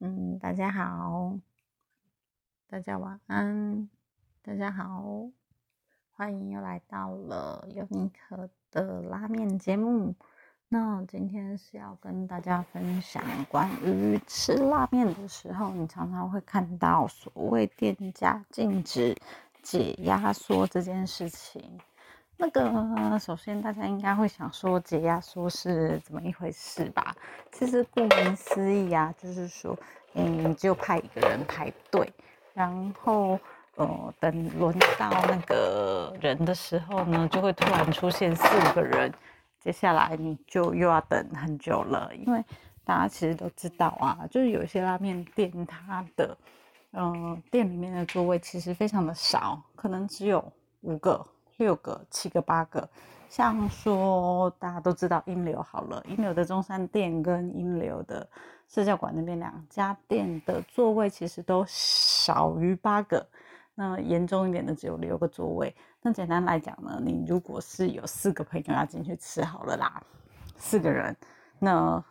嗯，大家好，大家晚安，大家好，欢迎又来到了尤尼克的拉面节目。那今天是要跟大家分享关于吃拉面的时候，你常常会看到所谓店家禁止解压缩这件事情。那个，首先大家应该会想说解压缩是怎么一回事吧？其实顾名思义啊，就是说，嗯，就派一个人排队，然后，呃，等轮到那个人的时候呢，就会突然出现四五个人，接下来你就又要等很久了，因为大家其实都知道啊，就是有一些拉面店，它的，嗯，店里面的座位其实非常的少，可能只有五个。六个、七个、八个，像说大家都知道英流好了，英流的中山店跟英流的社教馆那边两家店的座位其实都少于八个，那严重一点的只有六个座位。那简单来讲呢，你如果是有四个朋友要进去吃好了啦，四个人，那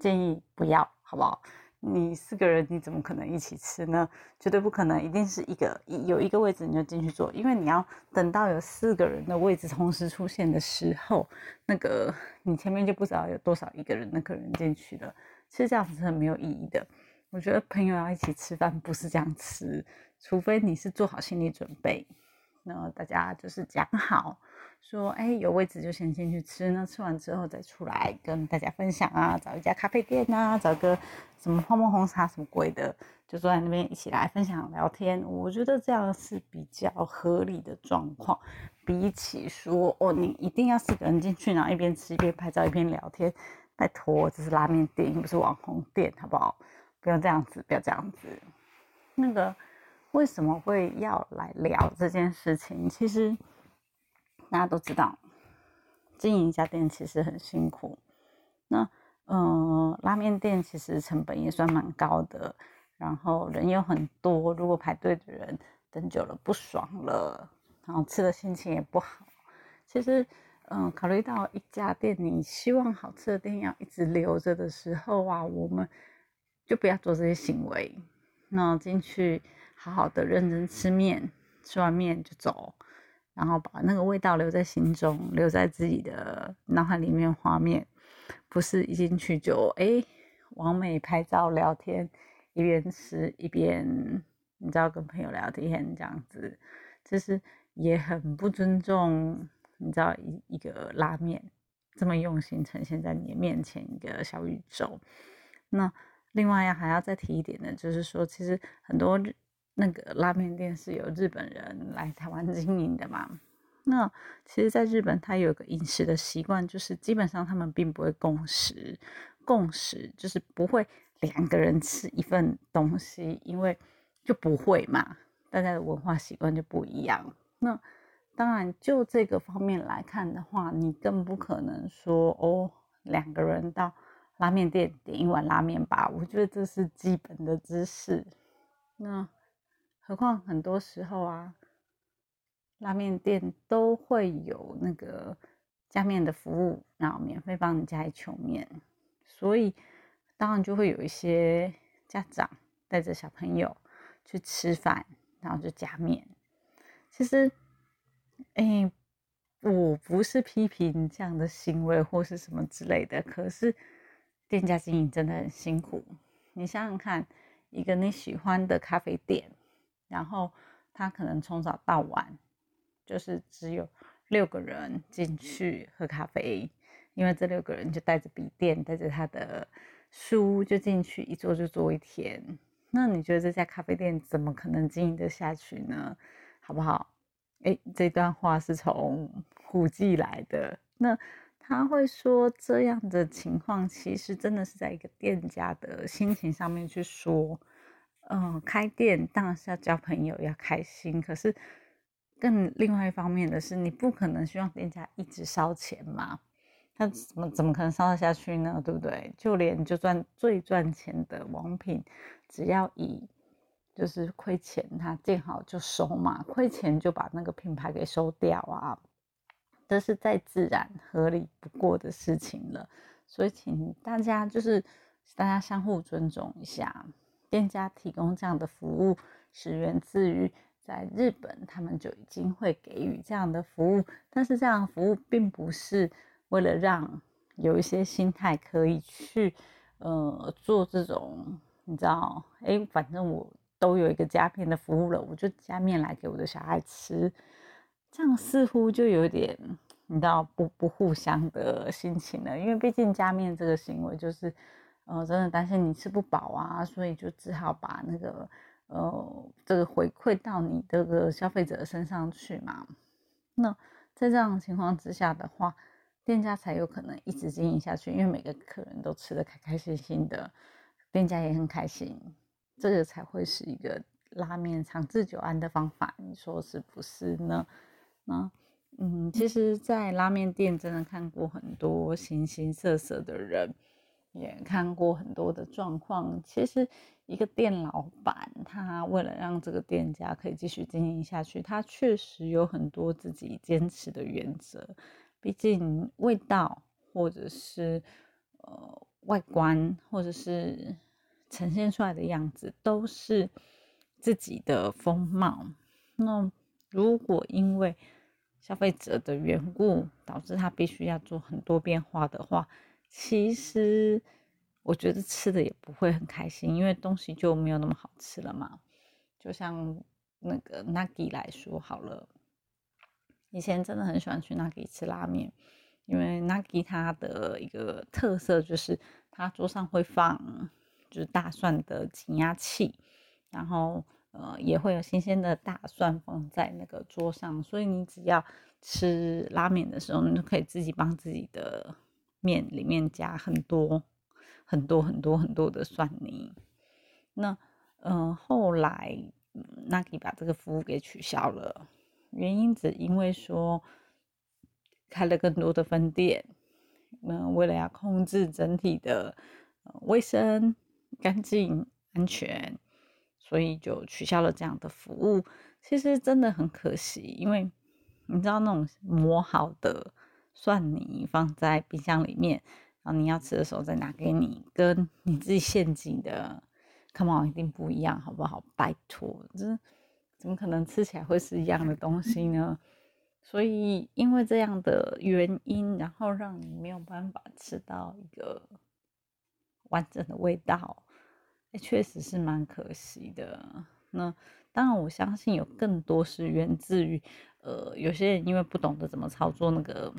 建议不要，好不好？你四个人，你怎么可能一起吃呢？绝对不可能，一定是一个有一个位置你就进去坐，因为你要等到有四个人的位置同时出现的时候，那个你前面就不知道有多少一个人那个人进去了。其实这样子是很没有意义的。我觉得朋友要一起吃饭不是这样吃，除非你是做好心理准备，那大家就是讲好。说哎，有位置就先进去吃，那吃完之后再出来跟大家分享啊，找一家咖啡店啊，找个什么泡沫红茶什么鬼的，就坐在那边一起来分享聊天。我觉得这样是比较合理的状况，比起说哦，你一定要四个人进去，然后一边吃一边拍照一边聊天，拜托，这是拉面店，又不是网红店，好不好？不要这样子，不要这样子。那个为什么会要来聊这件事情？其实。大家都知道，经营一家店其实很辛苦。那，嗯，拉面店其实成本也算蛮高的，然后人又很多，如果排队的人等久了不爽了，然后吃的心情也不好。其实，嗯，考虑到一家店，你希望好吃的店要一直留着的时候啊，我们就不要做这些行为。那进去好好的认真吃面，吃完面就走。然后把那个味道留在心中，留在自己的脑海里面画面，不是一进去就哎，完美拍照聊天，一边吃一边你知道跟朋友聊天这样子，其实也很不尊重你知道一一个拉面这么用心呈现在你的面前一个小宇宙。那另外还要再提一点的，就是说其实很多。那个拉面店是由日本人来台湾经营的嘛？那其实，在日本，他有个饮食的习惯，就是基本上他们并不会共食，共食就是不会两个人吃一份东西，因为就不会嘛，大家的文化习惯就不一样。那当然，就这个方面来看的话，你更不可能说哦，两个人到拉面店点一碗拉面吧？我觉得这是基本的知识。那。何况很多时候啊，拉面店都会有那个加面的服务，然后免费帮你加一球面，所以当然就会有一些家长带着小朋友去吃饭，然后就加面。其实，哎，我不是批评这样的行为或是什么之类的，可是店家经营真的很辛苦。你想想看，一个你喜欢的咖啡店。然后他可能从早到晚，就是只有六个人进去喝咖啡，因为这六个人就带着笔电，带着他的书就进去，一坐就坐一天。那你觉得这家咖啡店怎么可能经营得下去呢？好不好？哎，这段话是从虎记来的。那他会说这样的情况，其实真的是在一个店家的心情上面去说。嗯，开店当然是要交朋友，要开心。可是，更另外一方面的是，你不可能希望店家一直烧钱嘛？他怎么怎么可能烧得下去呢？对不对？就连就赚最赚钱的王品，只要以就是亏钱，他见好就收嘛，亏钱就把那个品牌给收掉啊，这是再自然合理不过的事情了。所以，请大家就是大家相互尊重一下。店家提供这样的服务是源自于在日本，他们就已经会给予这样的服务，但是这样服务并不是为了让有一些心态可以去呃做这种，你知道，哎，反正我都有一个加面的服务了，我就加面来给我的小孩吃，这样似乎就有点。你知道不不互相的心情了，因为毕竟加面这个行为就是，呃，真的担心你吃不饱啊，所以就只好把那个呃这个回馈到你这个消费者身上去嘛。那在这样情况之下的话，店家才有可能一直经营下去，因为每个客人都吃的开开心心的，店家也很开心，这个才会是一个拉面长治久安的方法，你说是不是呢？那。嗯，其实，在拉面店真的看过很多形形色色的人，也看过很多的状况。其实，一个店老板，他为了让这个店家可以继续经营下去，他确实有很多自己坚持的原则。毕竟，味道或者是呃外观，或者是呈现出来的样子，都是自己的风貌。那如果因为消费者的缘故导致他必须要做很多变化的话，其实我觉得吃的也不会很开心，因为东西就没有那么好吃了嘛。就像那个 Nagi 来说好了，以前真的很喜欢去 Nagi 吃拉面，因为 Nagi 它的一个特色就是它桌上会放就是大蒜的挤压器，然后。呃，也会有新鲜的大蒜放在那个桌上，所以你只要吃拉面的时候，你就可以自己帮自己的面里面加很多很多很多很多的蒜泥。那嗯，后来 Nagi 把这个服务给取消了，原因只因为说开了更多的分店，嗯，为了要控制整体的卫生、干净、安全。所以就取消了这样的服务，其实真的很可惜，因为你知道那种磨好的蒜泥放在冰箱里面，然后你要吃的时候再拿给你，跟你自己现挤的，come on，一定不一样，好不好？拜托，这怎么可能吃起来会是一样的东西呢？所以因为这样的原因，然后让你没有办法吃到一个完整的味道。哎确实是蛮可惜的。那当然，我相信有更多是源自于，呃，有些人因为不懂得怎么操作那个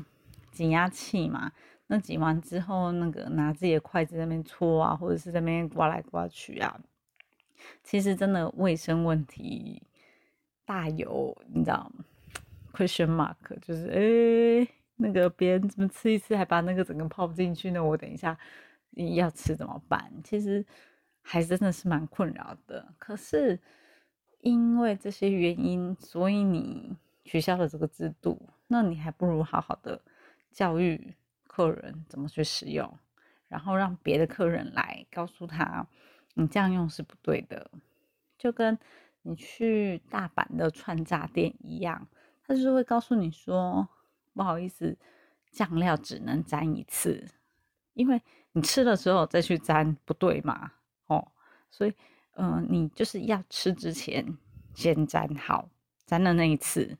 挤压器嘛，那挤完之后，那个拿自己的筷子在那边搓啊，或者是在那边刮来刮去啊，其实真的卫生问题大有，你知道？question mark 就是，哎，那个别人怎么吃一次还把那个整个泡进去呢？我等一下要吃怎么办？其实。还真的是蛮困扰的，可是因为这些原因，所以你取消了这个制度，那你还不如好好的教育客人怎么去使用，然后让别的客人来告诉他，你这样用是不对的。就跟你去大阪的串炸店一样，他就是会告诉你说，不好意思，酱料只能沾一次，因为你吃了之后再去沾，不对嘛。哦，所以，嗯，你就是要吃之前先沾好，沾了那一次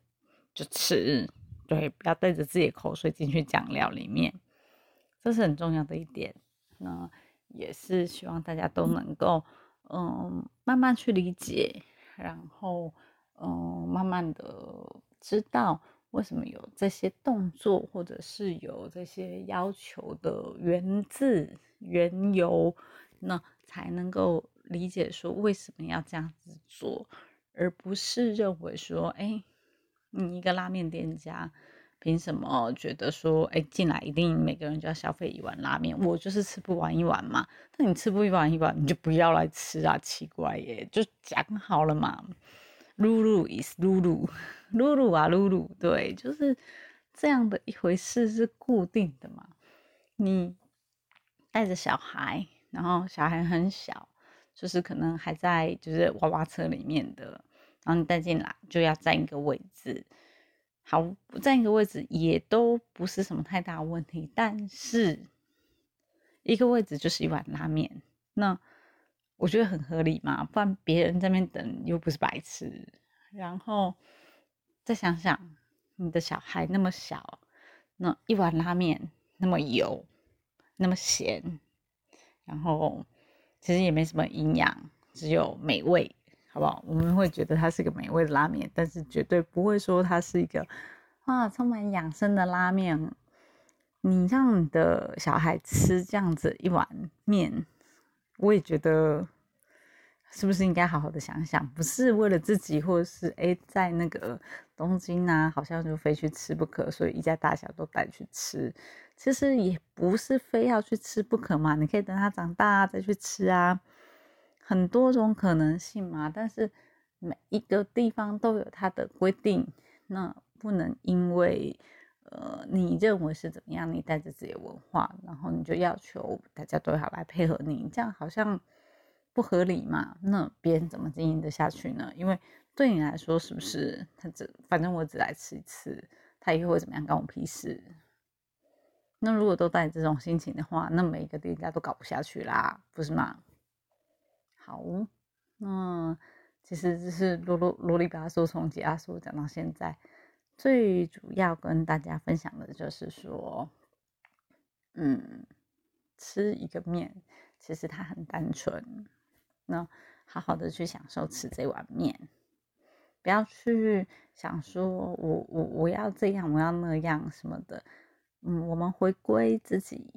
就吃，对，不要带着自己的口水进去讲料里面，这是很重要的一点。那也是希望大家都能够，嗯，慢慢去理解，然后，嗯，慢慢的知道为什么有这些动作，或者是有这些要求的源自缘由，那。才能够理解说为什么要这样子做，而不是认为说，哎，你一个拉面店家凭什么觉得说，哎，进来一定每个人就要消费一碗拉面？我就是吃不完一碗嘛。那你吃不完一碗，你就不要来吃啊！奇怪耶，就讲好了嘛。露露 is 露露，露露啊露露，对，就是这样的一回事，是固定的嘛。你带着小孩。然后小孩很小，就是可能还在就是娃娃车里面的，然后你带进来就要占一个位置，好占一个位置也都不是什么太大问题，但是一个位置就是一碗拉面，那我觉得很合理嘛，不然别人在那边等又不是白痴。然后再想想，你的小孩那么小，那一碗拉面那么油，那么咸，然后其实也没什么营养，只有美味，好不好？我们会觉得它是一个美味的拉面，但是绝对不会说它是一个啊充满养生的拉面。你让你的小孩吃这样子一碗面，我也觉得是不是应该好好的想想，不是为了自己，或者是哎在那个东京啊，好像就非去吃不可，所以一家大小都带去吃。其实也不是非要去吃不可嘛，你可以等他长大再去吃啊，很多种可能性嘛。但是每一个地方都有它的规定，那不能因为。呃，你认为是怎么样？你带着自己的文化，然后你就要求大家都要来配合你，这样好像不合理嘛？那别人怎么经营得下去呢？因为对你来说，是不是他只反正我只来吃一次，他以后会怎么样，关我屁事？那如果都带这种心情的话，那每一个店家都搞不下去啦，不是吗？好，那其实就是啰啰啰里吧嗦从解压缩讲到现在。最主要跟大家分享的就是说，嗯，吃一个面，其实它很单纯。那好好的去享受吃这碗面，不要去想说我我我要这样，我要那样什么的。嗯，我们回归自己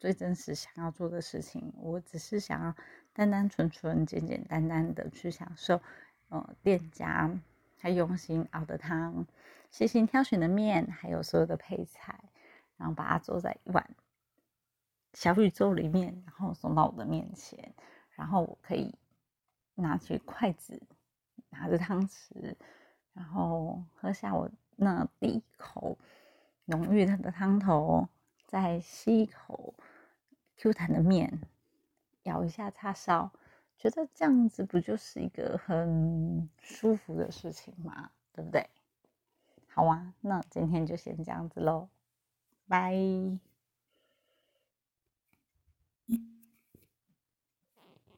最真实想要做的事情。我只是想要单单纯纯、简简单单的去享受，呃，店家他用心熬的汤。细心挑选的面，还有所有的配菜，然后把它做在一碗小宇宙里面，然后送到我的面前，然后我可以拿起筷子，拿着汤匙，然后喝下我那第一口浓郁的汤头，再吸一口 Q 弹的面，咬一下叉烧，觉得这样子不就是一个很舒服的事情吗？对不对？好啊，那今天就先这样子喽，拜。